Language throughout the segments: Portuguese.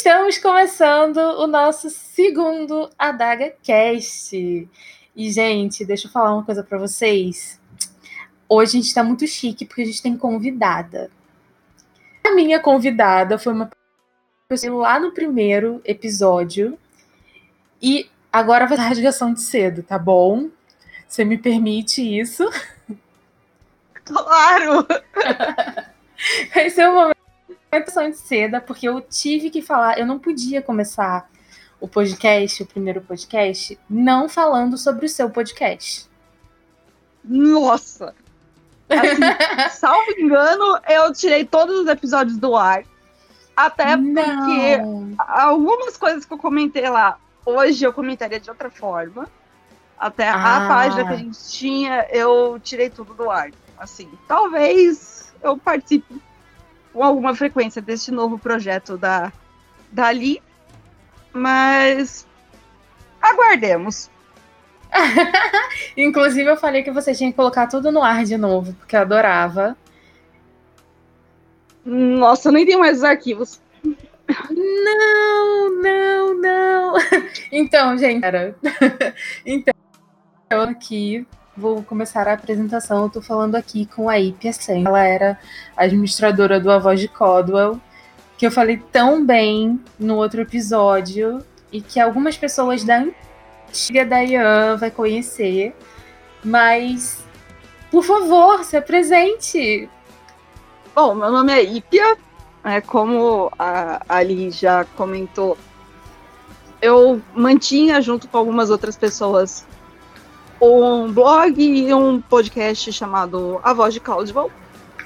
Estamos começando o nosso segundo Adaga Cast. E, gente, deixa eu falar uma coisa para vocês. Hoje a gente tá muito chique porque a gente tem convidada. A minha convidada foi uma pessoa lá no primeiro episódio. E agora vai dar rasgação de cedo, tá bom? Você me permite isso? Claro! Esse é o momento de seda, porque eu tive que falar, eu não podia começar o podcast, o primeiro podcast, não falando sobre o seu podcast. Nossa! Assim, salvo engano, eu tirei todos os episódios do ar. Até porque não. algumas coisas que eu comentei lá, hoje eu comentaria de outra forma. Até ah. a página que a gente tinha, eu tirei tudo do ar. Assim, talvez eu participe com alguma frequência deste novo projeto da dali, mas aguardemos. Inclusive, eu falei que você tinha que colocar tudo no ar de novo, porque eu adorava. Nossa, eu nem tenho mais os arquivos. Não, não, não. Então, gente, era. Então, eu aqui vou começar a apresentação. Eu tô falando aqui com a Ipia Sen. Ela era administradora do A Voz de Codwell, que eu falei tão bem no outro episódio e que algumas pessoas da antiga da Ian vai conhecer. Mas, por favor, se apresente. Bom, meu nome é Ipia. É, como a Ali já comentou, eu mantinha junto com algumas outras pessoas um blog e um podcast chamado A Voz de Caldwell,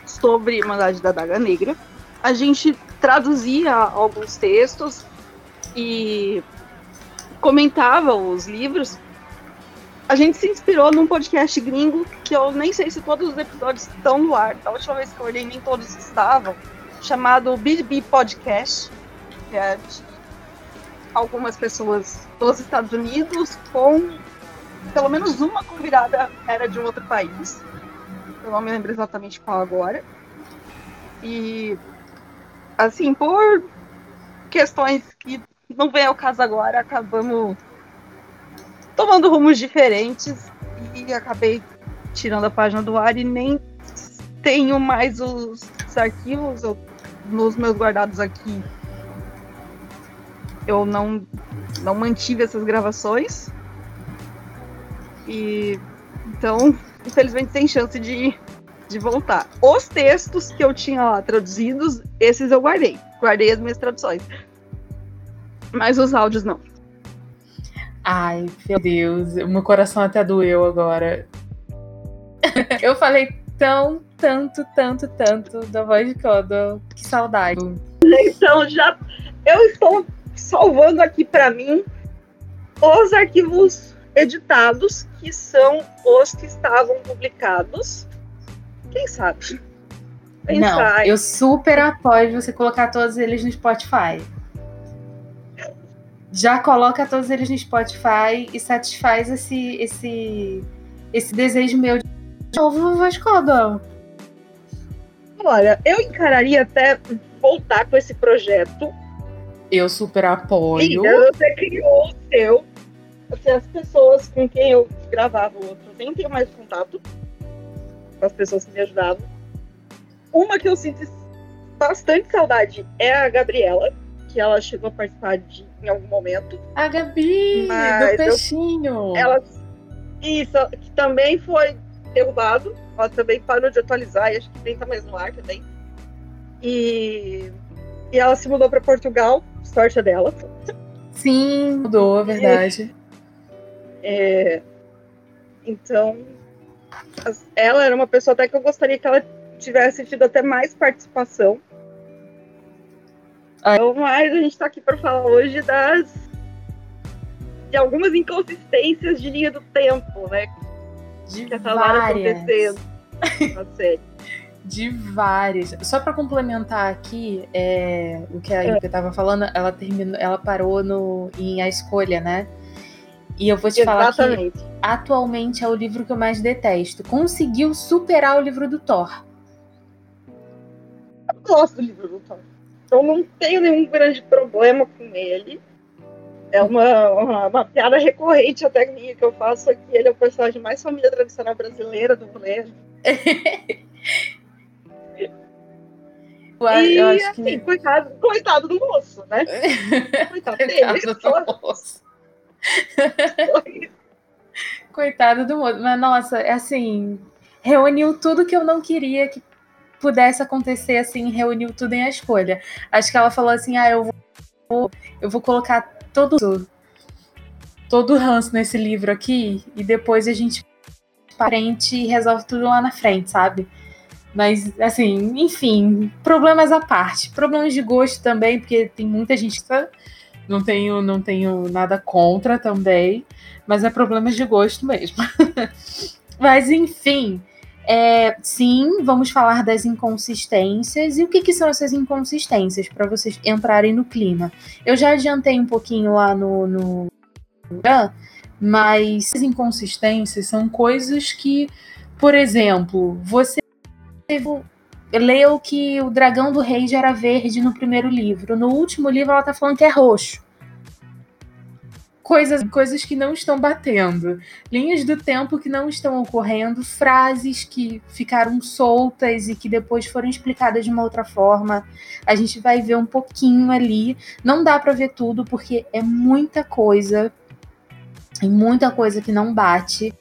sobre Irmandade da Daga Negra. A gente traduzia alguns textos e comentava os livros. A gente se inspirou num podcast gringo que eu nem sei se todos os episódios estão no ar. Da última vez que eu olhei, nem todos estavam. Chamado BB Podcast, que é de algumas pessoas dos Estados Unidos com pelo menos uma convidada era de um outro país. Eu não me lembro exatamente qual agora. E, assim, por questões que não vem ao caso agora, acabamos tomando rumos diferentes e acabei tirando a página do ar e nem tenho mais os, os arquivos nos meus guardados aqui. Eu não, não mantive essas gravações. E então, infelizmente, tem chance de, de voltar. Os textos que eu tinha lá traduzidos, esses eu guardei. Guardei as minhas traduções. Mas os áudios não. Ai, meu Deus, meu coração até doeu agora. eu falei tão, tanto, tanto, tanto da voz de Kodo. Que saudade. Então, já eu estou salvando aqui para mim os arquivos editados, que são os que estavam publicados. Quem sabe? Não, eu super apoio você colocar todos eles no Spotify. Já coloca todos eles no Spotify e satisfaz esse esse esse desejo meu de novo Vascoda. Olha, eu encararia até voltar com esse projeto. Eu super apoio. Sim, você criou o seu assim, as pessoas com quem eu gravava o outro, nem tenho mais contato com as pessoas que me ajudavam. Uma que eu sinto bastante saudade é a Gabriela, que ela chegou a participar de, em algum momento. A Gabi, do peixinho. Eu, ela, isso, que também foi derrubado. Ela também parou de atualizar e acho que nem tá mais no ar também. E, e ela se mudou para Portugal, sorte dela. Sim, mudou, é verdade. É, então, ela era uma pessoa até que eu gostaria que ela tivesse tido até mais participação. Então, mas a gente está aqui para falar hoje das de algumas inconsistências de linha do tempo, né? De que várias. acontecendo na série. De várias. Só para complementar aqui é, o que a Ika estava falando, ela terminou, ela parou no, em A Escolha, né? E eu vou te Exatamente. falar que atualmente é o livro que eu mais detesto. Conseguiu superar o livro do Thor. Eu gosto do livro do Thor. eu não tenho nenhum grande problema com ele. É uma, uma, uma, piada recorrente até minha que eu faço aqui. Ele é o personagem mais família tradicional brasileira do rolê. e, eu acho assim, que... coitado, coitado do moço, né? Coitado, dele. do moço. coitado do moço. Mas, nossa, é assim, reuniu tudo que eu não queria que pudesse acontecer, assim, reuniu tudo em a escolha. Acho que ela falou assim, ah, eu vou, eu vou colocar todo todo o ranço nesse livro aqui e depois a gente parente e resolve tudo lá na frente, sabe? Mas, assim, enfim, problemas à parte. Problemas de gosto também, porque tem muita gente que tá, não tenho, não tenho nada contra também, mas é problemas de gosto mesmo. mas, enfim, é, sim, vamos falar das inconsistências. E o que, que são essas inconsistências para vocês entrarem no clima? Eu já adiantei um pouquinho lá no, no mas as inconsistências são coisas que, por exemplo, você leu que o dragão do rei já era verde no primeiro livro. No último livro ela tá falando que é roxo coisas, coisas que não estão batendo, linhas do tempo que não estão ocorrendo, frases que ficaram soltas e que depois foram explicadas de uma outra forma. A gente vai ver um pouquinho ali. Não dá para ver tudo porque é muita coisa, e muita coisa que não bate.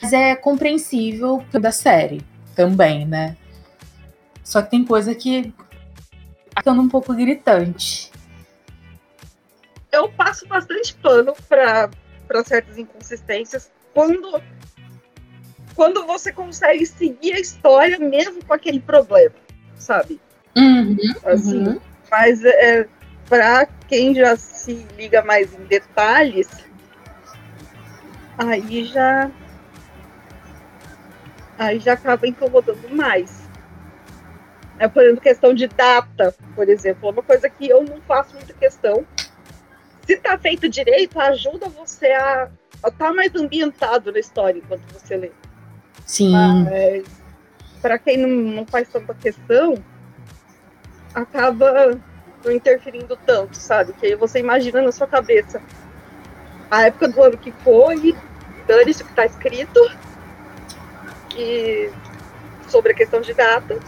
Mas é compreensível da série também, né? Só que tem coisa que ficando um pouco gritante eu passo bastante pano para certas inconsistências quando quando você consegue seguir a história mesmo com aquele problema, sabe? Uhum, assim, uhum. Mas é, para quem já se liga mais em detalhes, aí já aí já acaba incomodando mais. É, por exemplo, questão de data, por exemplo, é uma coisa que eu não faço muita questão, se tá feito direito, ajuda você a estar tá mais ambientado na história enquanto você lê. Sim. Mas, para quem não, não faz tanta questão, acaba não interferindo tanto, sabe? Que aí você imagina na sua cabeça a época do ano que foi, dane-se o que está escrito, e sobre a questão de data.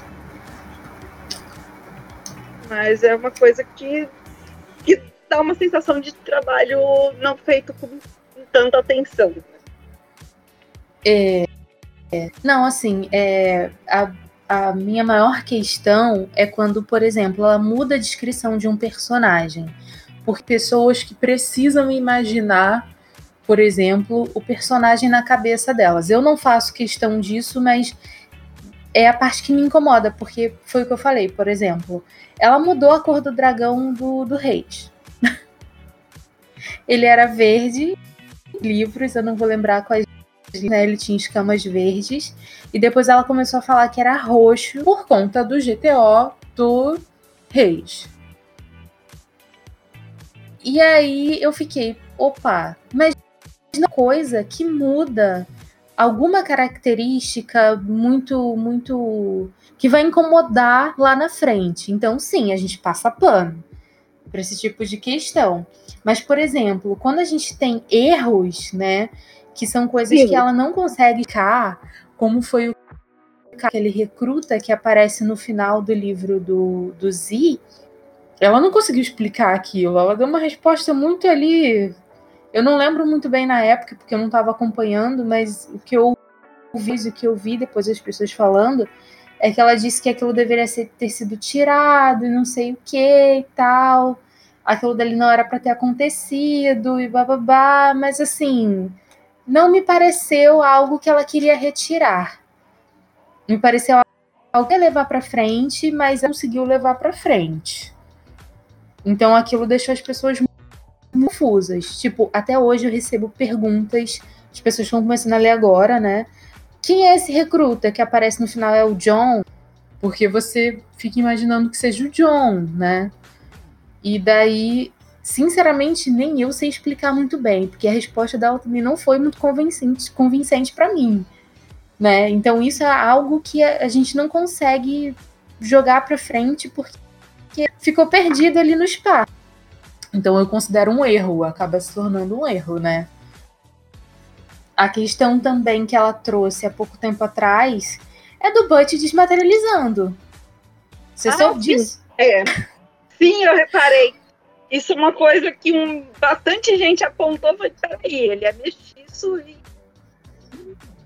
Mas é uma coisa que, que dá uma sensação de trabalho não feito com, tanta atenção. É, é, não, assim, é, a, a minha maior questão é quando, por exemplo, ela muda a descrição de um personagem. Por pessoas que precisam imaginar, por exemplo, o personagem na cabeça delas. Eu não faço questão disso, mas é a parte que me incomoda, porque foi o que eu falei, por exemplo. Ela mudou a cor do dragão do, do Reis. Ele era verde, livros, eu não vou lembrar quais, né? Ele tinha escamas verdes. E depois ela começou a falar que era roxo por conta do GTO do Reis. E aí eu fiquei, opa, mas uma coisa que muda alguma característica muito, muito. que vai incomodar lá na frente. Então, sim, a gente passa pano para esse tipo de questão. Mas, por exemplo, quando a gente tem erros, né, que são coisas Sim. que ela não consegue ficar, como foi o aquele recruta que aparece no final do livro do, do Z, ela não conseguiu explicar aquilo. Ela deu uma resposta muito ali. Eu não lembro muito bem na época, porque eu não estava acompanhando, mas o que eu vi, o que eu vi depois das pessoas falando, é que ela disse que aquilo deveria ser, ter sido tirado e não sei o que e tal aquilo dali não era para ter acontecido e bababá, mas assim, não me pareceu algo que ela queria retirar. Me pareceu algo que levar para frente, mas não conseguiu levar para frente. Então aquilo deixou as pessoas confusas. Tipo, até hoje eu recebo perguntas, as pessoas estão começando a ler agora, né? Quem é esse recruta que aparece no final? É o John? Porque você fica imaginando que seja o John, né? E daí, sinceramente, nem eu sei explicar muito bem, porque a resposta dela também não foi muito convincente, convincente para mim, né? Então isso é algo que a, gente não consegue jogar para frente porque ficou perdido ali no espaço. Então eu considero um erro, acaba se tornando um erro, né? A questão também que ela trouxe há pouco tempo atrás é do Butch desmaterializando. Você ah, soube disso? É. Sim, eu reparei. Isso é uma coisa que um, bastante gente apontou. Foi, peraí, ele é mestiço e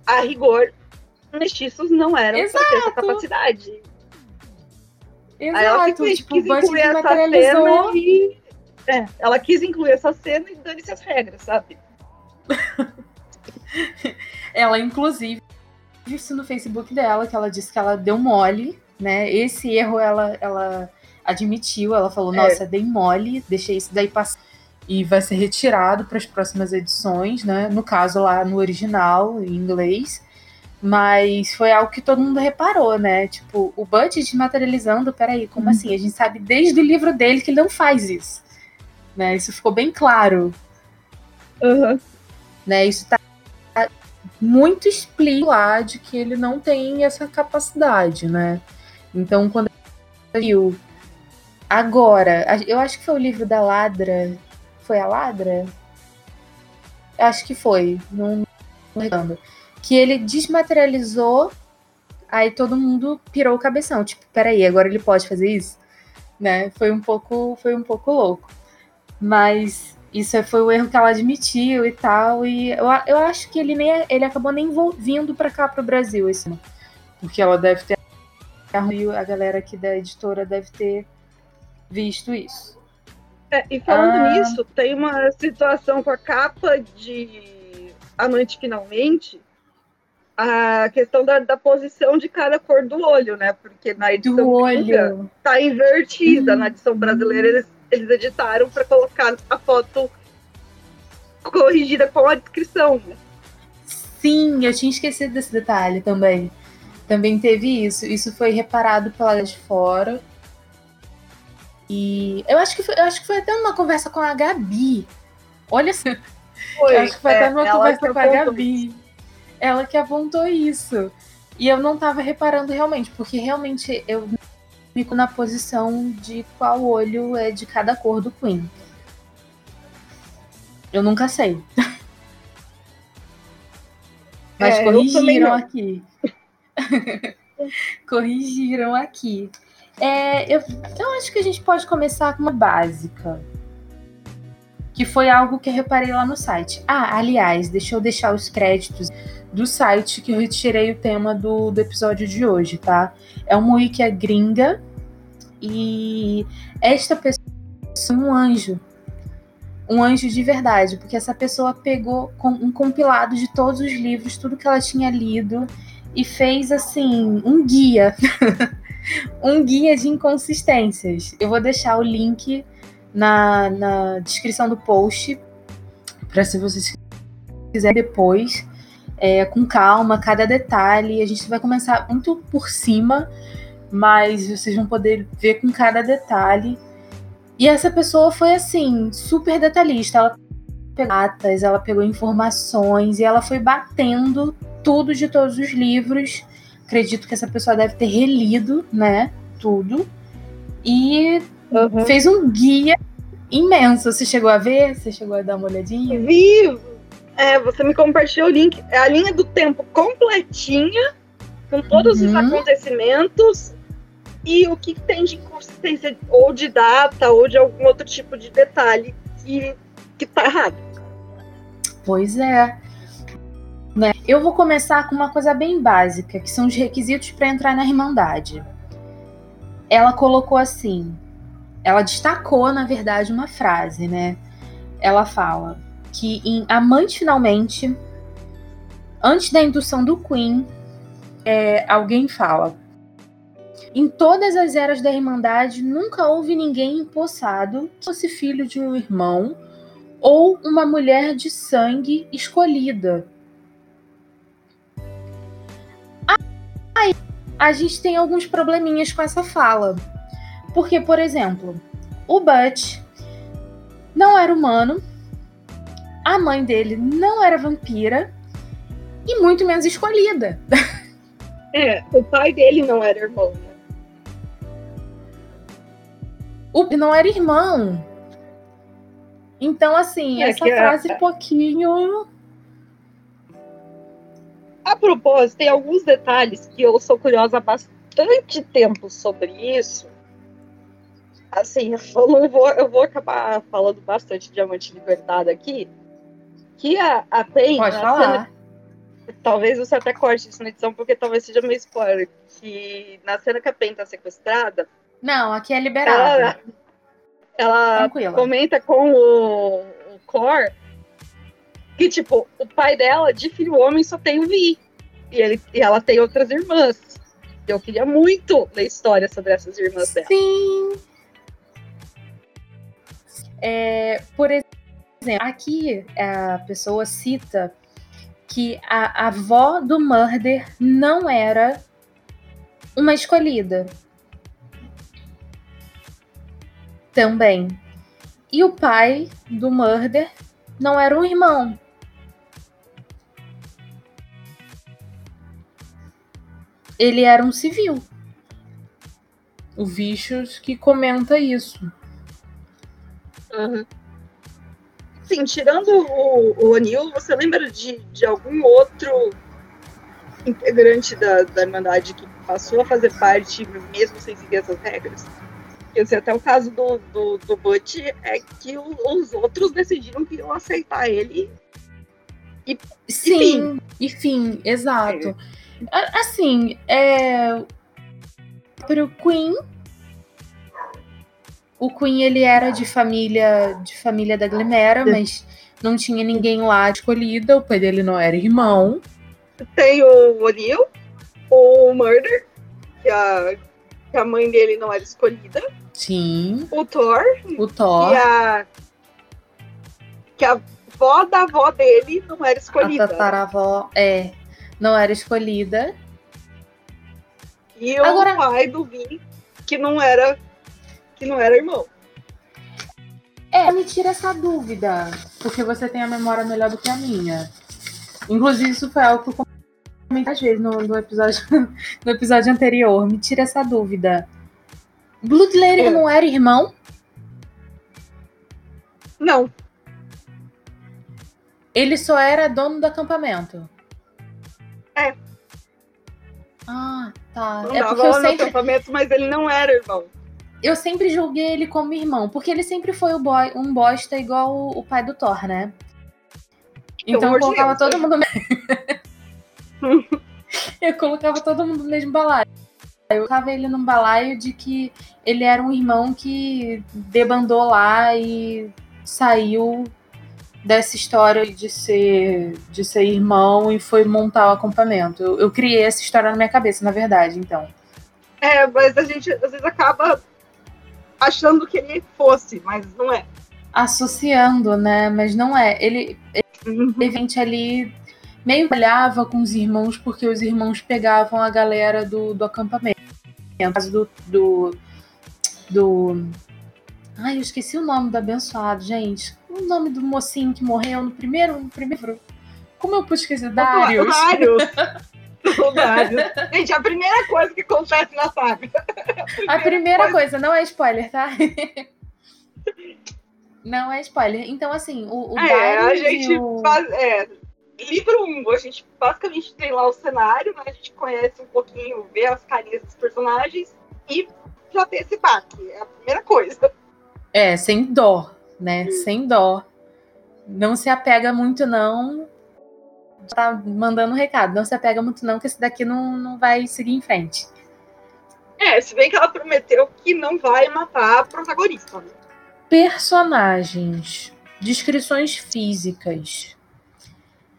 a rigor, mestiços não eram Exato. pra ter essa capacidade. Exato. Aí ela tipo, incluir essa cena e. É, ela quis incluir essa cena e dane-se as regras, sabe? ela, inclusive, disse no Facebook dela que ela disse que ela deu mole, né? Esse erro ela, ela admitiu, ela falou, é. nossa, dei mole, deixei isso daí passar. E vai ser retirado para as próximas edições, né? No caso, lá no original, em inglês. Mas foi algo que todo mundo reparou, né? Tipo, o Butch desmaterializando, peraí, como hum. assim? A gente sabe desde o livro dele que ele não faz isso. Né? Isso ficou bem claro. Uhum. Né? Isso tá muito explícito lá de que ele não tem essa capacidade, né? Então, quando ele viu agora, eu acho que foi o livro da Ladra. Foi a Ladra? Acho que foi, não, não lembro. Que ele desmaterializou, aí todo mundo pirou o cabeção. Tipo, peraí, agora ele pode fazer isso? Né? Foi um pouco, foi um pouco louco. Mas isso foi o erro que ela admitiu e tal. E eu, eu acho que ele nem ele acabou nem vindo para cá para o Brasil esse ano. Porque ela deve ter a galera aqui da editora deve ter visto isso. É, e falando ah, nisso, tem uma situação com a capa de A Noite Finalmente, a questão da, da posição de cada cor do olho, né? Porque na edição do olho. tá invertida, hum. na edição brasileira eles eles editaram para colocar a foto corrigida com a descrição. Né? Sim, eu tinha esquecido desse detalhe também. Também teve isso. Isso foi reparado pela de fora. E eu acho que foi, eu acho que foi até uma conversa com a Gabi. Olha assim. Foi, eu acho que foi é, até uma conversa com a Gabi. Isso. Ela que apontou isso. E eu não tava reparando realmente, porque realmente eu fico na posição de qual olho é de cada cor do Queen. Eu nunca sei. Mas é, corrigiram aqui. corrigiram aqui. É, eu, eu acho que a gente pode começar com uma básica. Que foi algo que eu reparei lá no site. Ah, aliás, deixa eu deixar os créditos do site que eu retirei o tema do, do episódio de hoje, tá? É uma wiki gringa e esta pessoa é um anjo. Um anjo de verdade, porque essa pessoa pegou um compilado de todos os livros, tudo que ela tinha lido, e fez assim um guia. um guia de inconsistências. Eu vou deixar o link na, na descrição do post para se vocês quiserem depois é, com calma, cada detalhe. A gente vai começar muito por cima, mas vocês vão poder ver com cada detalhe. E essa pessoa foi assim, super detalhista. Ela pegou datas, ela pegou informações e ela foi batendo tudo de todos os livros. Acredito que essa pessoa deve ter relido, né? Tudo. E uhum. fez um guia imenso. Você chegou a ver? Você chegou a dar uma olhadinha? Vi! É, você me compartilhou o link. É a linha do tempo completinha, com todos uhum. os acontecimentos e o que tem de inconsistência, ou de data, ou de algum outro tipo de detalhe que, que tá errado. Pois é. Né? Eu vou começar com uma coisa bem básica, que são os requisitos para entrar na Irmandade. Ela colocou assim, ela destacou, na verdade, uma frase, né? Ela fala: que em Amante Finalmente, antes da indução do Queen, é, alguém fala. Em todas as eras da Irmandade, nunca houve ninguém empossado que fosse filho de um irmão ou uma mulher de sangue escolhida. Aí a gente tem alguns probleminhas com essa fala. Porque, por exemplo, o Butch não era humano, a mãe dele não era vampira e muito menos escolhida. É, o pai dele não era irmão. O não era irmão. Então, assim, é essa frase é... um pouquinho. A propósito, tem alguns detalhes que eu sou curiosa há bastante tempo sobre isso. Assim, eu não vou, eu vou acabar falando bastante de Diamante Libertado aqui. Que a, a Pen. Pode falar. Cena, talvez você até corte isso na edição, porque talvez seja meio spoiler. Que na cena que a Pen tá sequestrada. Não, aqui é liberado. Ela, ela comenta com o, o Cor que, tipo, o pai dela, de filho homem, só tem o Vi. E, ele, e ela tem outras irmãs. Eu queria muito ler história sobre essas irmãs dela. Sim. É, por exemplo, aqui a pessoa cita que a avó do Murder não era uma escolhida. Também. E o pai do Murder não era um irmão. Ele era um civil. O Vicious que comenta isso. Uhum. Sim, tirando o, o Anil, você lembra de, de algum outro integrante da, da Irmandade que passou a fazer parte mesmo sem seguir essas regras? Porque até o caso do, do, do Butch é que o, os outros decidiram que iam aceitar ele. E, Sim, enfim, exato. É. Assim, é. Pro Queen. O Queen ele era de família de família da Glimera, mas não tinha ninguém lá escolhida. O pai dele não era irmão. Tem o O'Neill, o Murder, que a, que a mãe dele não era escolhida. Sim. O Thor. O Thor. E a. Que a avó da avó dele não era escolhida. A tataravó, é. Não era escolhida. E o Agora... pai do Vin, que não era. Que não era irmão. É, me tira essa dúvida. Porque você tem a memória melhor do que a minha. Inclusive, isso foi algo que eu comentei às vezes no, no, episódio, no episódio anterior. Me tira essa dúvida. Bloodletter é. não era irmão? Não. Ele só era dono do acampamento. É. Ah, tá. Não é porque eu sempre... acampamento, mas ele não era irmão. Eu sempre julguei ele como irmão, porque ele sempre foi boy, um bosta igual o, o pai do Thor, né? Então eu colocava todo mundo. eu colocava todo mundo no mesmo balaio. Eu tava ele num balaio de que ele era um irmão que debandou lá e saiu dessa história de ser de ser irmão e foi montar o acampamento. Eu, eu criei essa história na minha cabeça, na verdade, então. É, mas a gente às vezes acaba achando que ele fosse, mas não é. Associando, né? Mas não é. Ele, ele uhum. ali meio olhava com os irmãos, porque os irmãos pegavam a galera do, do acampamento. No caso do, do, do. Ai, eu esqueci o nome do abençoado, gente. O nome do mocinho que morreu no primeiro. No primeiro... Como eu pude esquecer? Darius. Darius. Gente, a primeira coisa que acontece na saga. A, a primeira coisa... coisa, não é spoiler, tá? Não é spoiler. Então, assim, o, o é, a gente o... faz. É, livro 1, a gente basicamente tem lá o cenário, né? A gente conhece um pouquinho, vê as carinhas dos personagens e já tem esse baque. É a primeira coisa. É, sem dó, né? Sem dó. Não se apega muito, não. Tá mandando um recado. Não se apega muito, não, que esse daqui não, não vai seguir em frente. É, se bem que ela prometeu que não vai matar a protagonista. Né? Personagens. Descrições físicas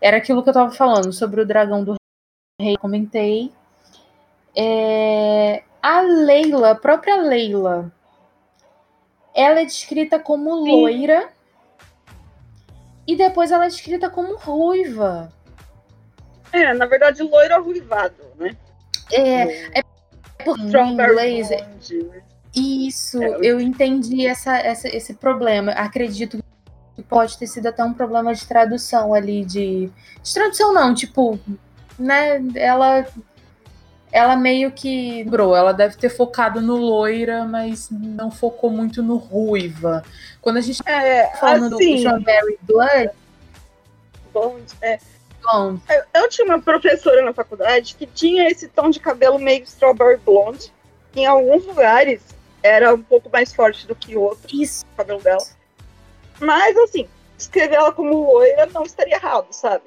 era aquilo que eu tava falando sobre o dragão do rei, comentei. É, a Leila, a própria Leila, ela é descrita como Sim. loira e depois ela é descrita como ruiva. É, na verdade, loira ruivado, né? É, é porque em inglês. É isso, é, eu entendi essa, essa, esse problema. Acredito pode ter sido até um problema de tradução ali, de. De tradução não, tipo, né? Ela. ela meio que. Bro, ela deve ter focado no loira, mas não focou muito no ruiva. Quando a gente é, tá falando assim, do Strawberry Blood. Blonde, é. Blonde. Eu, eu, tinha uma professora na faculdade que tinha esse tom de cabelo meio strawberry blonde. Em alguns lugares era um pouco mais forte do que outros. Isso. O cabelo dela. Mas, assim, escrever ela como loira não estaria errado, sabe?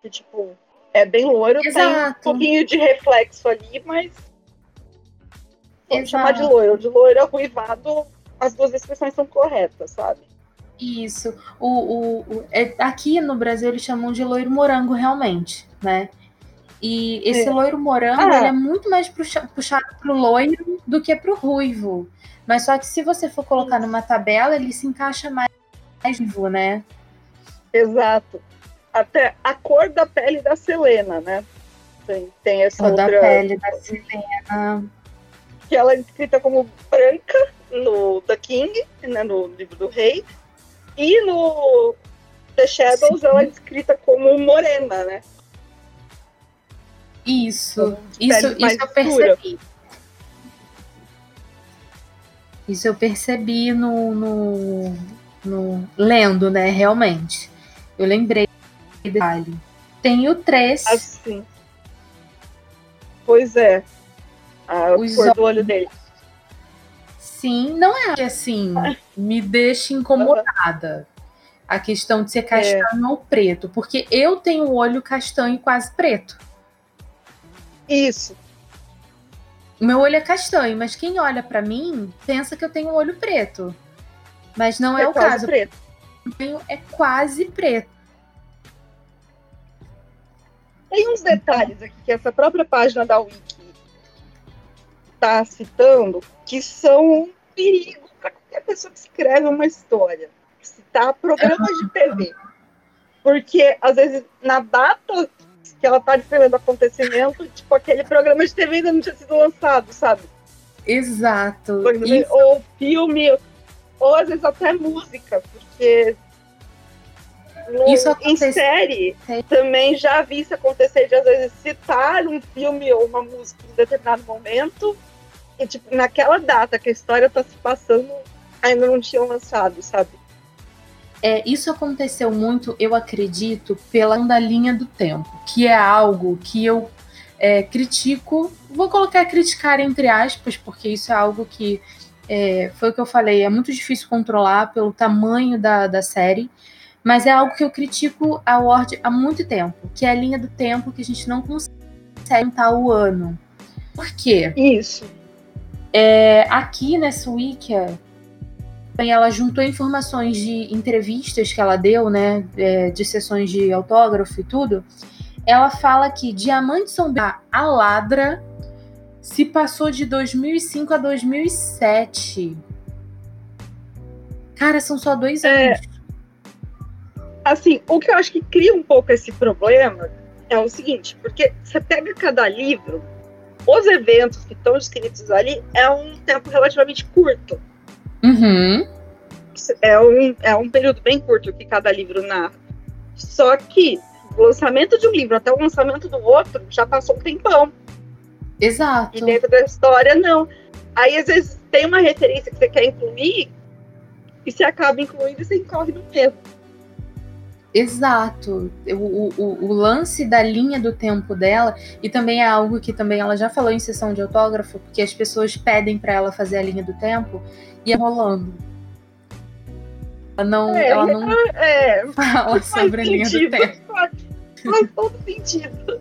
Que, tipo, é bem loiro, Exato. tem um pouquinho de reflexo ali, mas. Vamos chamar de loiro. De loiro ruivado, as duas expressões são corretas, sabe? Isso. O, o, o é, aqui no Brasil eles chamam de loiro morango, realmente, né? E esse é. loiro morango ah. é muito mais puxa, puxado pro loiro do que pro ruivo. Mas só que se você for colocar numa tabela, ele se encaixa mais vivo, né? Exato até a cor da pele da Selena, né? Tem, tem essa cor outra... da pele da Selena. Que ela é escrita como branca no The King, né, no livro do rei, e no The Shadows Sim. ela é escrita como morena, né? Isso, isso, isso eu percebi. Isso eu percebi no, no, no, lendo, né? Realmente. Eu lembrei detalhe. Tem o 3. Assim. Pois é. A Os cor do olho dele. Sim, não é que assim me deixa incomodada a questão de ser castanho é. ou preto, porque eu tenho o olho castanho quase preto. Isso. Meu olho é castanho, mas quem olha para mim pensa que eu tenho o olho preto. Mas não é, é o caso. Preto. É quase preto. Tem uns detalhes aqui que essa própria página da Wiki está citando que são um perigo para qualquer pessoa que escreve uma história. Citar programas de TV. Porque, às vezes, na data que ela está descrevendo o acontecimento, tipo, aquele programa de TV ainda não tinha sido lançado, sabe? Exato. Ou filme, ou às vezes até música, porque no, isso acontece. Em série, também já vi isso acontecer de às vezes citar um filme ou uma música em determinado momento e, tipo, naquela data que a história tá se passando, ainda não tinham lançado, sabe? É, isso aconteceu muito, eu acredito, pela da linha do tempo, que é algo que eu é, critico, vou colocar criticar entre aspas, porque isso é algo que é, foi o que eu falei, é muito difícil controlar pelo tamanho da, da série. Mas é algo que eu critico a Word há muito tempo, que é a linha do tempo que a gente não consegue contar o ano. Por quê? Isso. É, aqui nessa Wikia, ela juntou informações de entrevistas que ela deu, né, é, de sessões de autógrafo e tudo. Ela fala que Diamante Sombrio, a Ladra, se passou de 2005 a 2007. Cara, são só dois é, anos assim, o que eu acho que cria um pouco esse problema é o seguinte, porque você pega cada livro, os eventos que estão escritos ali é um tempo relativamente curto. Uhum. É, um, é um período bem curto que cada livro narra. Só que o lançamento de um livro até o lançamento do outro já passou um tempão. Exato. E dentro da história, não. Aí, às vezes, tem uma referência que você quer incluir e você acaba incluindo e você incorre no mesmo. Exato. O, o, o, lance da linha do tempo dela, e também é algo que também ela já falou em sessão de autógrafo, porque as pessoas pedem para ela fazer a linha do tempo e é rolando. Ela não, é, ela não é, fala sobre a linha do tempo. Faz, faz todo sentido.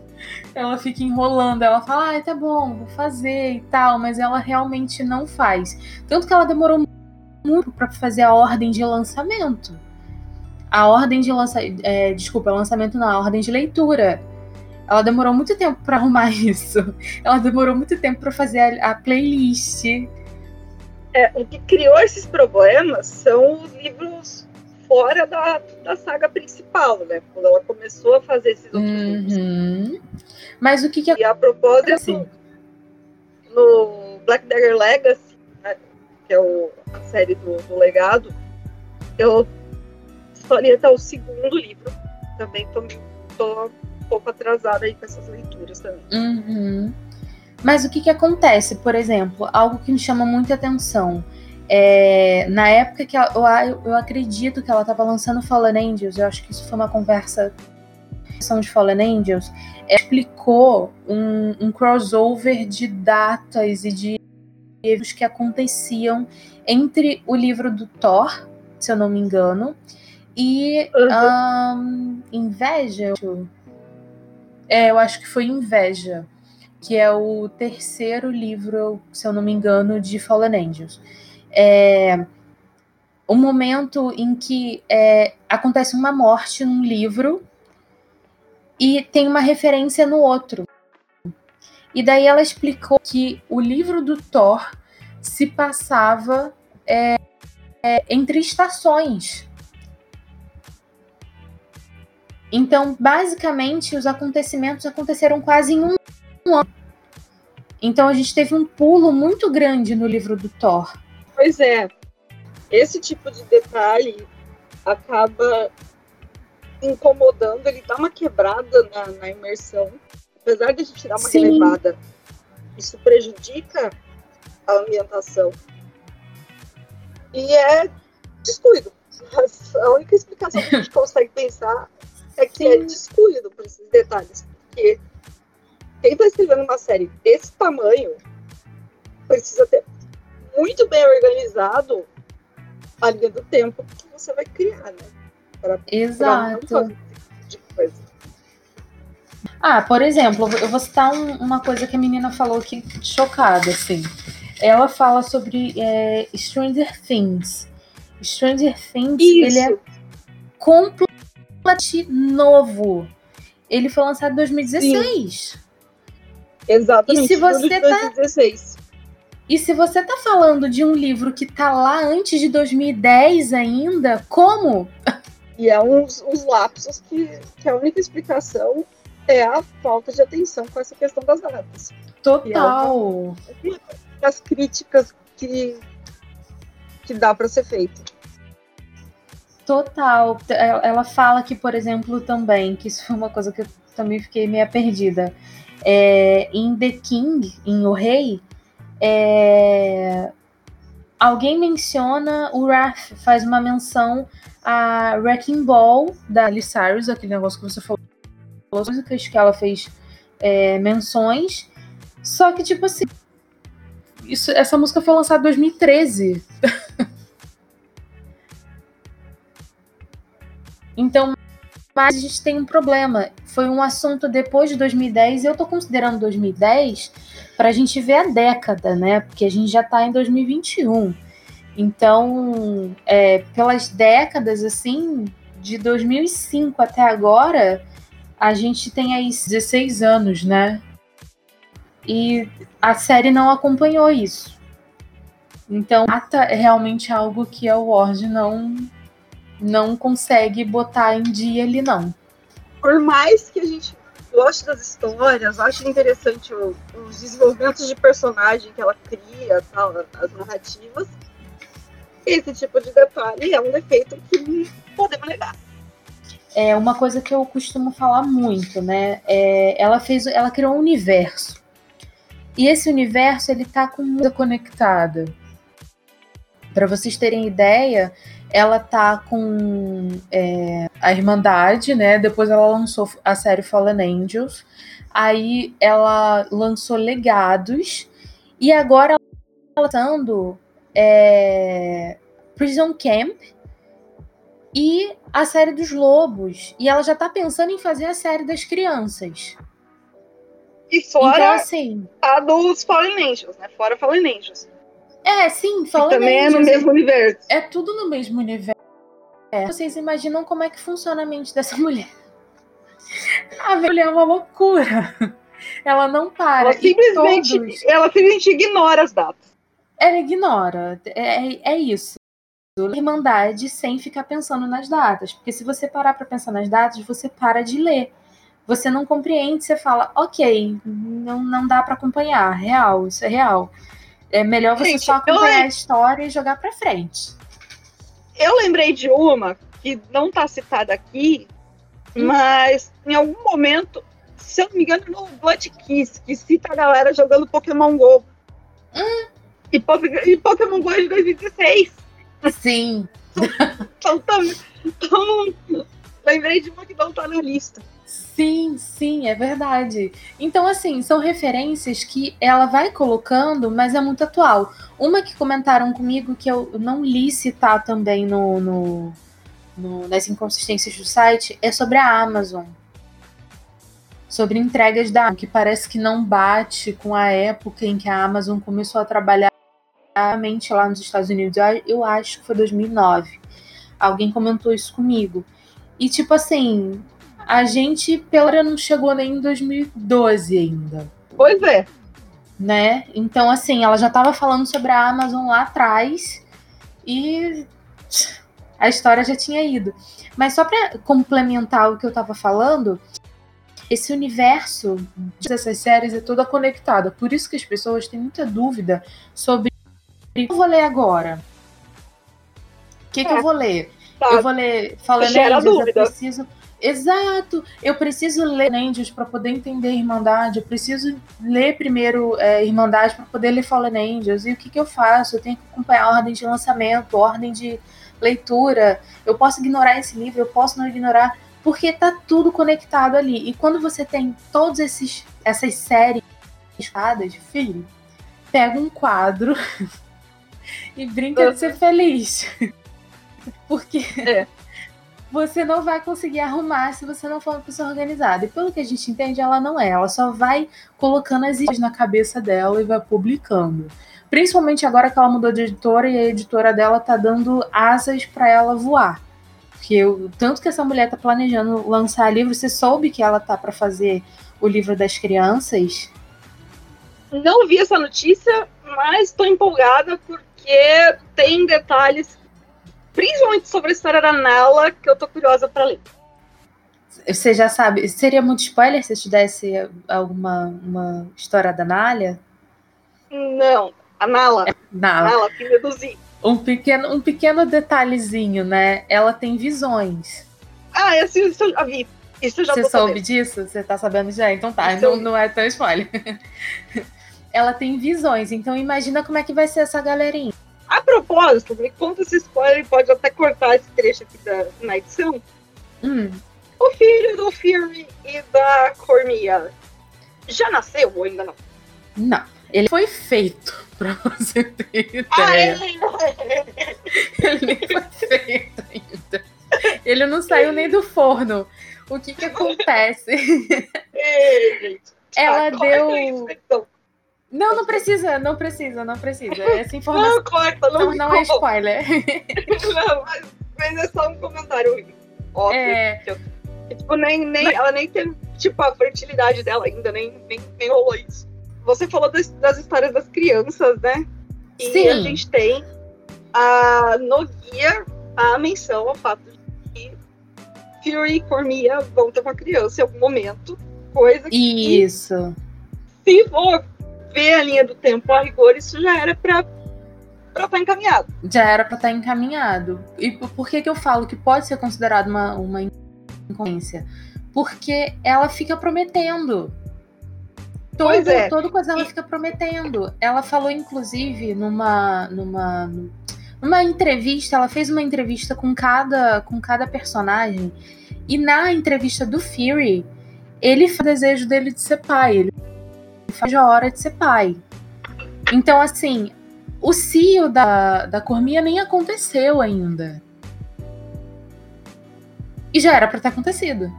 Ela fica enrolando, ela fala, ah, tá bom, vou fazer e tal, mas ela realmente não faz. Tanto que ela demorou muito para fazer a ordem de lançamento a ordem de lançamento. É, desculpa, lançamento na ordem de leitura. Ela demorou muito tempo para arrumar isso. Ela demorou muito tempo para fazer a, a playlist. É, o que criou esses problemas são os livros fora da, da saga principal, né? Quando ela começou a fazer esses outros uhum. livros. Mas o que que... E a propósito, assim. no Black Dagger Legacy, né, que é o, a série do, do legado, eu estaria até o segundo livro. Também tô, tô um pouco atrasada aí com essas leituras também. Uhum. Mas o que, que acontece, por exemplo, algo que me chama muita atenção. É, na época que ela, eu, eu acredito que ela estava lançando Fallen Angels, eu acho que isso foi uma conversa de Fallen Angels, explicou um, um crossover de datas e de eventos que aconteciam entre o livro do Thor, se eu não me engano, e uhum. um, Inveja. É, eu acho que foi Inveja, que é o terceiro livro, se eu não me engano, de Fallen Angels. É um momento em que é, acontece uma morte num livro e tem uma referência no outro. E daí ela explicou que o livro do Thor se passava é, é, entre estações. Então, basicamente, os acontecimentos aconteceram quase em um ano. Então, a gente teve um pulo muito grande no livro do Thor. Pois é. Esse tipo de detalhe acaba incomodando, ele dá uma quebrada na, na imersão. Apesar de a gente dar uma Sim. relevada, isso prejudica a ambientação. E é descuido. A única explicação que a gente consegue pensar é que é descuido por esses detalhes. Porque quem está escrevendo uma série desse tamanho precisa ter muito bem organizado a linha do tempo que você vai criar, né? Pra, Exato. Pra tipo ah, por exemplo, eu vou citar um, uma coisa que a menina falou aqui chocada, assim. Ela fala sobre é, Stranger Things. Stranger Things, Isso. ele é completamente novo. Ele foi lançado em 2016. Sim. Exatamente. E se você 2016. tá E se você tá falando de um livro que tá lá antes de 2010 ainda, como? E é uns, uns lapsos que, que a única explicação é a falta de atenção com essa questão das datas. Total. É as críticas que, que dá para ser feito. Total. Ela fala que, por exemplo, também, que isso foi uma coisa que eu também fiquei meio perdida. É, em The King, em O Rei, é, alguém menciona o Wrath, faz uma menção a Wrecking Ball da Alice Cyrus, aquele negócio que você falou, músicas que ela fez é, menções. Só que, tipo assim, isso, essa música foi lançada em 2013. Então, mas a gente tem um problema. Foi um assunto depois de 2010, e eu tô considerando 2010 para a gente ver a década, né? Porque a gente já tá em 2021. Então, é, pelas décadas, assim, de 2005 até agora, a gente tem aí 16 anos, né? E a série não acompanhou isso. Então, é realmente algo que a Ward não não consegue botar em dia ali, não. Por mais que a gente goste das histórias, ache interessante o, os desenvolvimentos de personagem que ela cria, tal, as narrativas, esse tipo de detalhe é um defeito que não podemos negar. É uma coisa que eu costumo falar muito, né? É, ela fez, ela criou um universo. E esse universo ele tá com muita conectada. Para vocês terem ideia, ela tá com é, a Irmandade, né? Depois ela lançou a série Fallen Angels. Aí ela lançou Legados. E agora ela tá lançando é, Prison Camp e a série dos lobos. E ela já tá pensando em fazer a série das crianças. E fora então, assim, a dos Fallen Angels, né? Fora Fallen Angels. É, sim, falando também é no mesmo universo. É tudo no mesmo universo. É. Vocês imaginam como é que funciona a mente dessa mulher? A mulher é uma loucura. Ela não para. Ela simplesmente, todos... ela simplesmente ignora as datas. Ela ignora. É, é isso. Irmandade sem ficar pensando nas datas. Porque se você parar para pensar nas datas, você para de ler. Você não compreende, você fala, ok, não, não dá para acompanhar. Real, isso é real. É melhor você Gente, só acompanhar a história e jogar pra frente. Eu lembrei de uma que não tá citada aqui, hum. mas em algum momento se eu não me engano, no Blood Kiss, que cita a galera jogando Pokémon GO. Hum. E, e Pokémon GO é de 2016. Sim. Então, então, então, lembrei de uma que não tá na lista. Sim, sim, é verdade. Então, assim, são referências que ela vai colocando, mas é muito atual. Uma que comentaram comigo que eu não li citar também no, no, no nas inconsistências do site é sobre a Amazon sobre entregas da Amazon, que parece que não bate com a época em que a Amazon começou a trabalhar lá nos Estados Unidos. Eu acho que foi 2009. Alguém comentou isso comigo. E tipo assim, a gente pela não chegou nem em 2012 ainda. Pois é. Né? Então assim, ela já estava falando sobre a Amazon lá atrás e a história já tinha ido. Mas só para complementar o que eu estava falando, esse universo dessas séries é toda conectada. Por isso que as pessoas têm muita dúvida sobre o que eu vou ler agora. O que, é. que eu é. vou ler? Tá. Eu vou ler Fallen Angels, eu preciso... Exato! Eu preciso ler Angels para poder entender Irmandade. Eu preciso ler primeiro é, Irmandade para poder ler Fallen Angels. E o que, que eu faço? Eu tenho que acompanhar a ordem de lançamento, ordem de leitura. Eu posso ignorar esse livro, eu posso não ignorar porque tá tudo conectado ali. E quando você tem todos esses essas séries de filho, pega um quadro e brinca de ser feliz. porque é. Você não vai conseguir arrumar se você não for uma pessoa organizada. E pelo que a gente entende, ela não é. Ela só vai colocando as ideias na cabeça dela e vai publicando. Principalmente agora que ela mudou de editora e a editora dela tá dando asas para ela voar. Porque o tanto que essa mulher tá planejando lançar livro, você soube que ela tá para fazer o livro das crianças? Não vi essa notícia, mas estou empolgada porque tem detalhes, principalmente sobre a história da Nala, que eu tô curiosa para ler. Você já sabe, seria muito spoiler se eu te desse alguma uma história da Nália? Não, a Nala. É, Nala. Nala, do Zinho um pequeno, um pequeno detalhezinho, né? Ela tem visões. Ah, isso eu já vi. Isso eu já Você soube sabendo. disso? Você tá sabendo já? Então tá, não, não é tão spoiler. ela tem visões, então imagina como é que vai ser essa galerinha. A propósito, me conta esse spoiler, pode até cortar esse trecho aqui da, na edição. Hum. O filho do Fury e da Cormia já nasceu ou ainda não? Não. Ele foi feito, pra você ter ideia. ele nem foi feito ainda. Ele não saiu nem do forno. O que que acontece? Ela deu. Não, não precisa, não precisa, não precisa. Essa informação não, corta, não, não, não é spoiler. não, mas, mas, é só um comentário óbvio. É... Que, tipo, nem, nem, mas... ela nem tem tipo, a fertilidade dela ainda, nem, nem, nem rolou isso você falou das, das, histórias das crianças, né? E Sim. a gente tem a, no guia a menção ao fato de que Fury e Cormia vão ter uma criança em algum momento. Coisa que. Isso. Se for ver a linha do tempo a rigor, isso já era para para estar tá encaminhado. Já era para estar tá encaminhado. E por que, que eu falo que pode ser considerado uma, uma incoerência? Porque ela fica prometendo todo, é. todo coisa ela fica prometendo. Ela falou, inclusive, numa, numa, numa entrevista, ela fez uma entrevista com cada, com cada personagem. E na entrevista do Fury, ele faz o desejo dele de ser pai. Ele faz a hora de ser pai. Então, assim, o cio da, da Cormia nem aconteceu ainda. E já era para ter acontecido.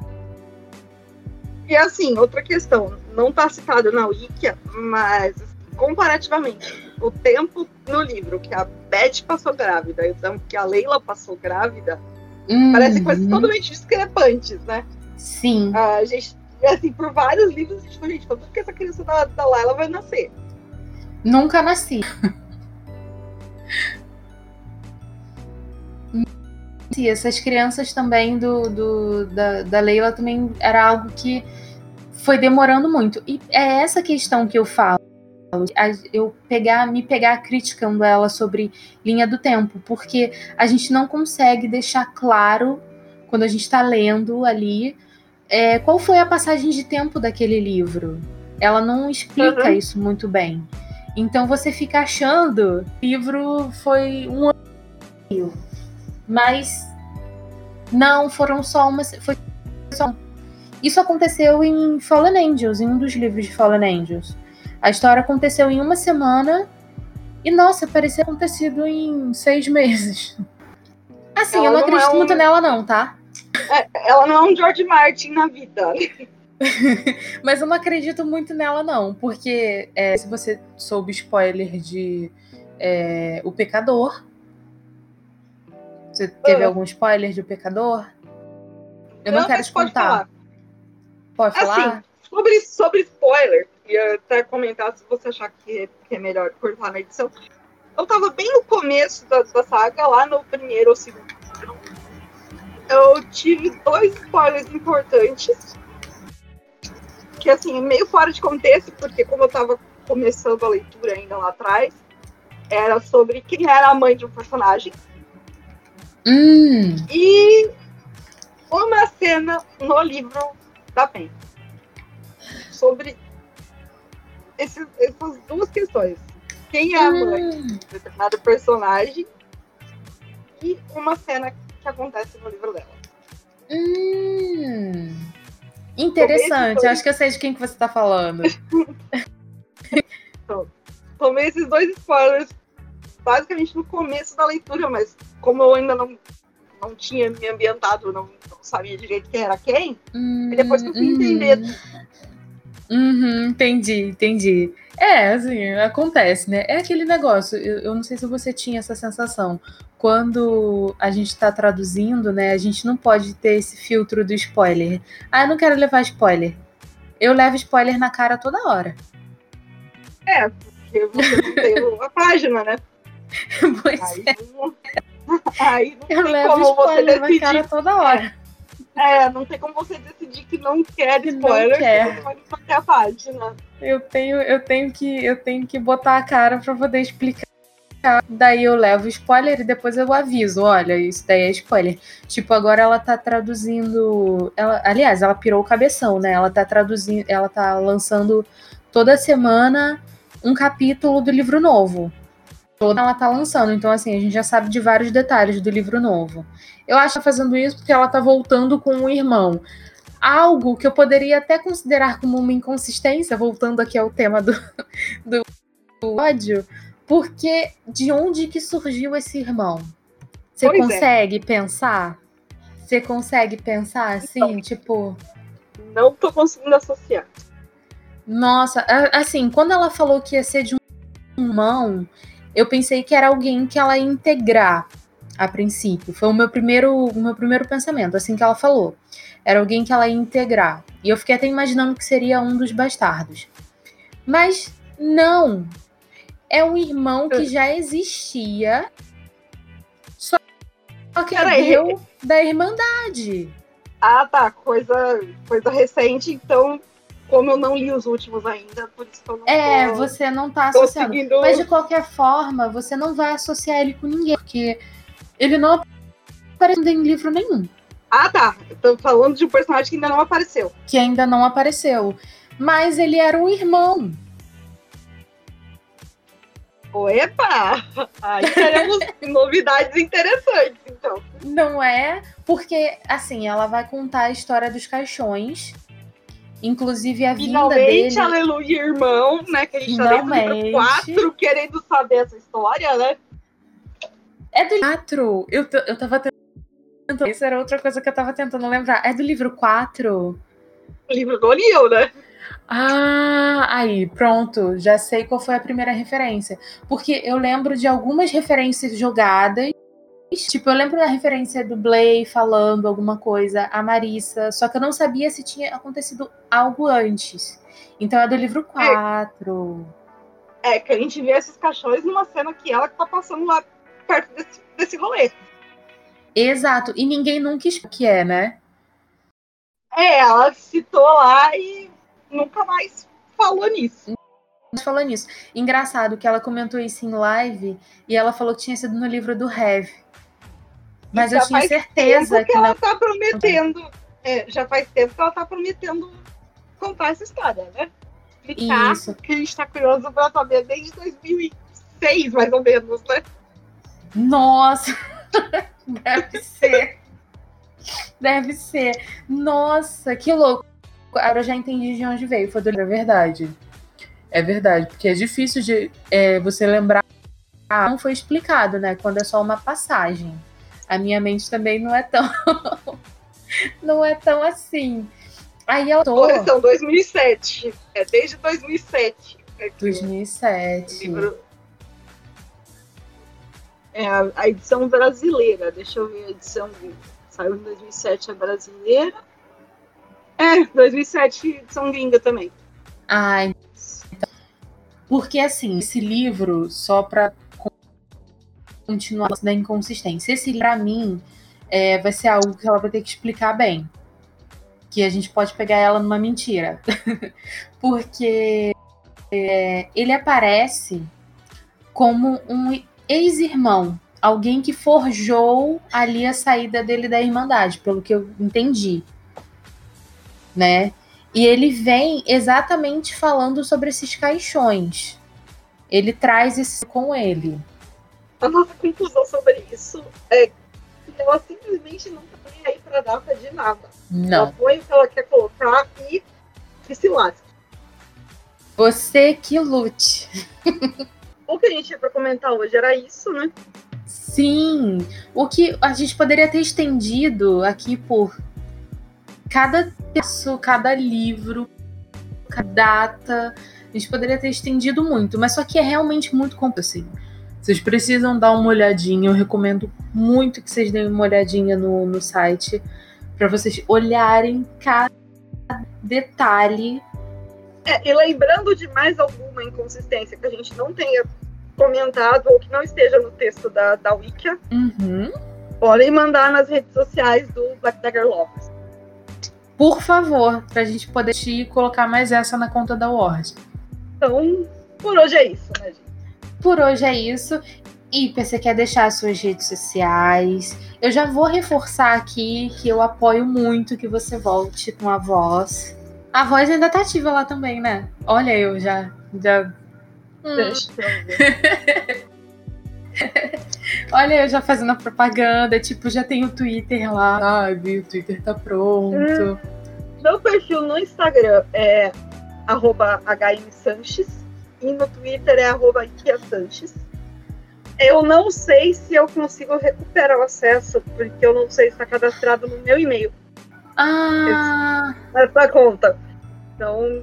E assim, outra questão, não está citado na Wikia, mas comparativamente, o tempo no livro que a Beth passou grávida e o tempo que a Leila passou grávida, uhum. parecem coisas totalmente discrepantes, né? Sim. A gente, assim, por vários livros, a gente quando que essa criança da, da Laila vai nascer? Nunca nasci. E essas crianças também do, do da, da Leila também era algo que foi demorando muito. E é essa questão que eu falo. Eu pegar, me pegar criticando ela sobre linha do tempo, porque a gente não consegue deixar claro quando a gente está lendo ali é, qual foi a passagem de tempo daquele livro. Ela não explica uhum. isso muito bem. Então você fica achando que o livro foi um ano. Mas não, foram só uma. Foi só. Isso aconteceu em Fallen Angels, em um dos livros de Fallen Angels. A história aconteceu em uma semana e, nossa, parecia acontecido em seis meses. Assim, ela eu não acredito é um... muito nela, não, tá? É, ela não é um George Martin na vida. Mas eu não acredito muito nela, não. Porque é, se você soube spoiler de é, O Pecador. Você teve uh. algum spoiler de O Pecador? Eu não, não quero te contar. Pode falar? Pode assim, sobre, sobre spoiler, ia até comentar se você achar que, que é melhor cortar na edição. Eu tava bem no começo da, da saga, lá no primeiro ou segundo. Eu tive dois spoilers importantes que assim, meio fora de contexto, porque como eu estava começando a leitura ainda lá atrás, era sobre quem era a mãe de um personagem. Hum. E uma cena no livro da Pen. Sobre esses, essas duas questões. Quem é a mãe hum. de determinado personagem e uma cena que acontece no livro dela. Hum. Interessante, acho que eu sei de quem que você está falando. então, tomei esses dois spoilers basicamente no começo da leitura, mas como eu ainda não, não tinha me ambientado, não, não sabia direito quem era quem, hum, depois que eu fui hum, entender. Uhum, entendi, entendi. É, assim, acontece, né? É aquele negócio, eu, eu não sei se você tinha essa sensação. Quando a gente está traduzindo, né, a gente não pode ter esse filtro do spoiler. Ah, eu não quero levar spoiler. Eu levo spoiler na cara toda hora. É, porque você não tem a página, né? Pois aí, é. Não, aí não eu levo spoiler na cara toda hora. É, não tem como você decidir que não quer spoiler, não quer. você vai fazer a página. Eu tenho, eu tenho que, eu tenho que botar a cara para poder explicar. Daí eu levo spoiler e depois eu aviso, olha, isso daí é spoiler. Tipo, agora ela tá traduzindo, ela, aliás, ela pirou o cabeção, né? Ela tá traduzindo, ela tá lançando toda semana um capítulo do livro novo toda ela tá lançando. Então, assim, a gente já sabe de vários detalhes do livro novo. Eu acho que tá fazendo isso porque ela tá voltando com o irmão. Algo que eu poderia até considerar como uma inconsistência, voltando aqui ao tema do, do, do ódio, porque de onde que surgiu esse irmão? Você pois é. consegue é. pensar? Você consegue pensar assim, então, tipo. Não tô conseguindo associar. Nossa, assim, quando ela falou que ia ser de um irmão, eu pensei que era alguém que ela ia integrar a princípio. Foi o meu primeiro, o meu primeiro pensamento, assim que ela falou. Era alguém que ela ia integrar. E eu fiquei até imaginando que seria um dos bastardos. Mas não. É um irmão que já existia. Só que deu da Irmandade. Ah, tá. Coisa, coisa recente, então como eu não li os últimos ainda, por isso que eu não É, você não tá associando. Conseguindo... Mas de qualquer forma, você não vai associar ele com ninguém, porque ele não apareceu em livro nenhum. Ah, tá. Tô falando de um personagem que ainda não apareceu. Que ainda não apareceu. Mas ele era um irmão. Opa! Aí teremos novidades interessantes, então. Não é? Porque, assim, ela vai contar a história dos caixões Inclusive a Finalmente, vinda dele... aleluia, irmão, né? Que a gente tá lendo 4 querendo saber essa história, né? É do 4. Eu, eu tava tentando... Isso era outra coisa que eu tava tentando lembrar. É do livro 4? O livro do O'Neill, né? Ah, aí, pronto. Já sei qual foi a primeira referência. Porque eu lembro de algumas referências jogadas Tipo, eu lembro da referência do Blay falando alguma coisa, a Marissa, só que eu não sabia se tinha acontecido algo antes. Então é do livro 4. É, é que a gente vê esses cachorros numa cena que ela tá passando lá perto desse, desse rolê. Exato, e ninguém nunca o que é, né? É, ela citou lá e nunca mais falou nisso falou nisso. Engraçado que ela comentou isso em live e ela falou que tinha sido no livro do Heavy. Mas eu tinha certeza que, ela não... tá prometendo é, já faz tempo que ela tá prometendo contar essa história, né? Explicar, Isso. que a gente tá curioso pra saber desde 2006, mais ou menos, né? Nossa! Deve ser. Deve ser. Nossa, que louco. Agora eu já entendi de onde veio. Foi do é verdade. É verdade, porque é difícil de é, você lembrar. Não foi explicado, né? Quando é só uma passagem. A minha mente também não é tão. não é tão assim. Aí eu tô. Correção, 2007. É desde 2007. Aqui. 2007. Livro... É a, a, edição brasileira. Deixa eu ver a edição. Saiu em 2007 a brasileira. É, 2007 edição gringa também. Ai. Porque assim, esse livro, só para continuar da inconsistência, esse para mim é, vai ser algo que ela vai ter que explicar bem. Que a gente pode pegar ela numa mentira. Porque é, ele aparece como um ex-irmão, alguém que forjou ali a saída dele da Irmandade, pelo que eu entendi. Né? E ele vem exatamente falando sobre esses caixões. Ele traz isso com ele. A nossa conclusão sobre isso é que ela simplesmente não tá nem aí pra data de nada. Não. Ela põe o que ela quer colocar e que se lasque. Você que lute. o que a gente ia pra comentar hoje era isso, né? Sim. O que a gente poderia ter estendido aqui por cada texto, cada livro, cada data. A gente poderia ter estendido muito, mas só que é realmente muito complexo. Assim. Vocês precisam dar uma olhadinha. Eu recomendo muito que vocês deem uma olhadinha no, no site para vocês olharem cada detalhe. É, e lembrando de mais alguma inconsistência que a gente não tenha comentado ou que não esteja no texto da, da Wikia, uhum. podem mandar nas redes sociais do Black Dagger Lovers. Por favor, pra gente poder te colocar mais essa na conta da Word. Então, por hoje é isso, né, gente? Por hoje é isso. E você quer deixar suas redes sociais? Eu já vou reforçar aqui que eu apoio muito que você volte com a voz. A voz ainda tá ativa lá também, né? Olha, eu já. já... Hum. Deixa eu Olha, eu já fazendo a propaganda, tipo, já tem o Twitter lá, sabe? O Twitter tá pronto. Hum. Meu perfil no Instagram é HMSanches e no Twitter é arroba Sanches. Eu não sei se eu consigo recuperar o acesso, porque eu não sei se está cadastrado no meu e-mail. Ah! Essa conta. Então,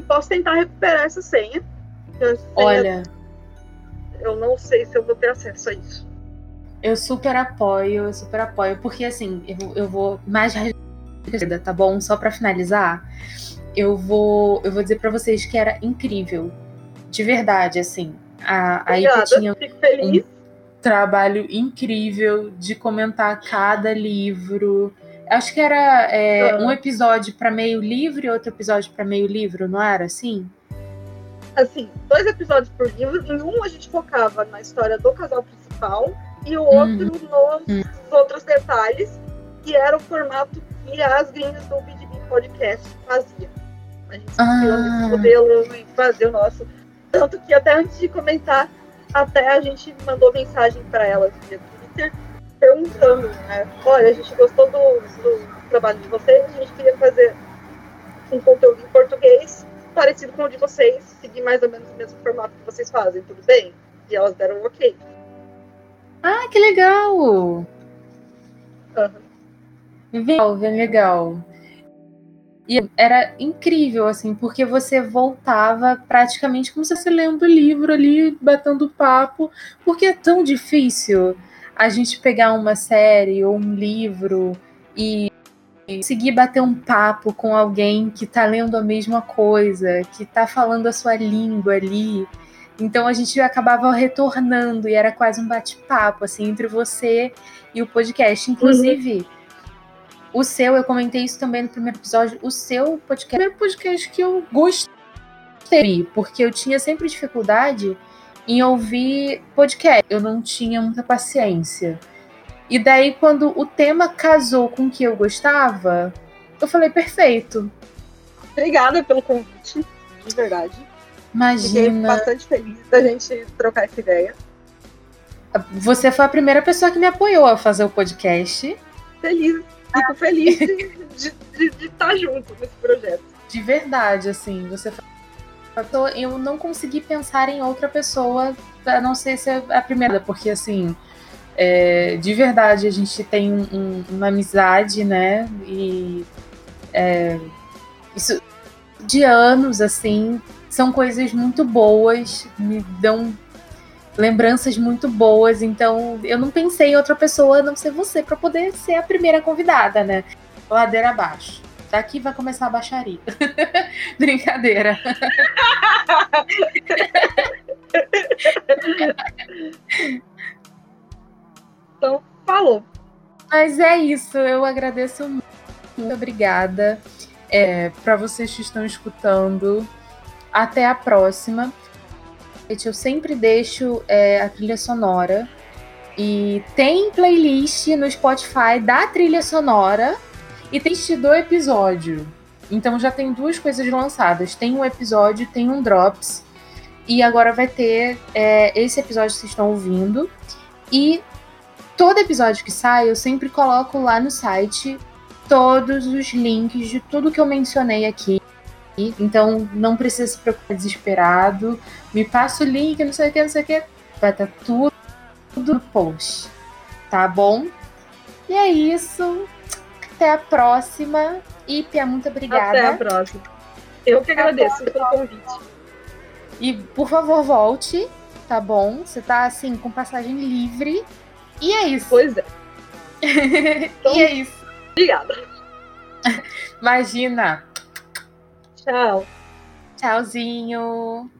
posso tentar recuperar essa senha. senha Olha eu não sei se eu vou ter acesso a isso. Eu super apoio, eu super apoio, porque assim, eu, eu vou mais tá bom? Só para finalizar, eu vou, eu vou dizer para vocês que era incrível, de verdade, assim. A, a tinha um trabalho incrível de comentar cada livro. Acho que era é, uhum. um episódio para meio livro e outro episódio para meio livro, não era assim? assim, dois episódios por livro. Em um a gente focava na história do casal principal e o outro uhum. nos uhum. outros detalhes, que era o formato que as gringas do BDB Podcast faziam. A gente ah. esse modelo e fazer o nosso. Tanto que até antes de comentar, até a gente mandou mensagem para elas via Twitter perguntando, né? Olha, a gente gostou do, do trabalho de vocês, a gente queria fazer um conteúdo em português parecido com o de vocês, seguir mais ou menos o mesmo formato que vocês fazem, tudo bem? E elas deram um ok. Ah, que legal! Uhum. Legal, bem legal. E era incrível, assim, porque você voltava praticamente como se você lendo o livro ali, batendo papo, porque é tão difícil a gente pegar uma série ou um livro e conseguir bater um papo com alguém que está lendo a mesma coisa, que está falando a sua língua ali. Então a gente acabava retornando e era quase um bate-papo assim entre você e o podcast. Inclusive, uhum. O seu, eu comentei isso também no primeiro episódio, o seu podcast é o podcast que eu gostei, porque eu tinha sempre dificuldade em ouvir podcast. Eu não tinha muita paciência. E daí, quando o tema casou com o que eu gostava, eu falei, perfeito. Obrigada pelo convite, de verdade. Imagina. Fiquei bastante feliz da gente trocar essa ideia. Você foi a primeira pessoa que me apoiou a fazer o podcast. Feliz, fico feliz de, estar junto nesse projeto. De verdade, assim, você eu não consegui pensar em outra pessoa a não ser ser a primeira, porque assim, é, de verdade a gente tem um, uma amizade, né? E é, isso de anos, assim, são coisas muito boas, me dão lembranças muito boas, então eu não pensei em outra pessoa a não ser você para poder ser a primeira convidada, né? Ladeira abaixo. Daqui vai começar a baixaria. Brincadeira. então, falou. Mas é isso, eu agradeço muito. Muito obrigada. É, para vocês que estão escutando. Até a próxima. Eu sempre deixo é, a trilha sonora. E tem playlist no Spotify da trilha sonora e tem do episódio. Então já tem duas coisas lançadas. Tem um episódio, tem um Drops. E agora vai ter é, esse episódio que vocês estão ouvindo. E todo episódio que sai, eu sempre coloco lá no site todos os links de tudo que eu mencionei aqui. Então não precisa se preocupar desesperado. Me passa o link, não sei o que, não sei o que. Vai estar tá tudo no post. Tá bom? E é isso. Até a próxima. Ipia, muito obrigada. Até a próxima. Eu que agradeço pelo convite. E por favor, volte, tá bom? Você tá assim, com passagem livre. E é isso. Pois é. Então, e é isso. Obrigada. Imagina. Tchau. Tchauzinho.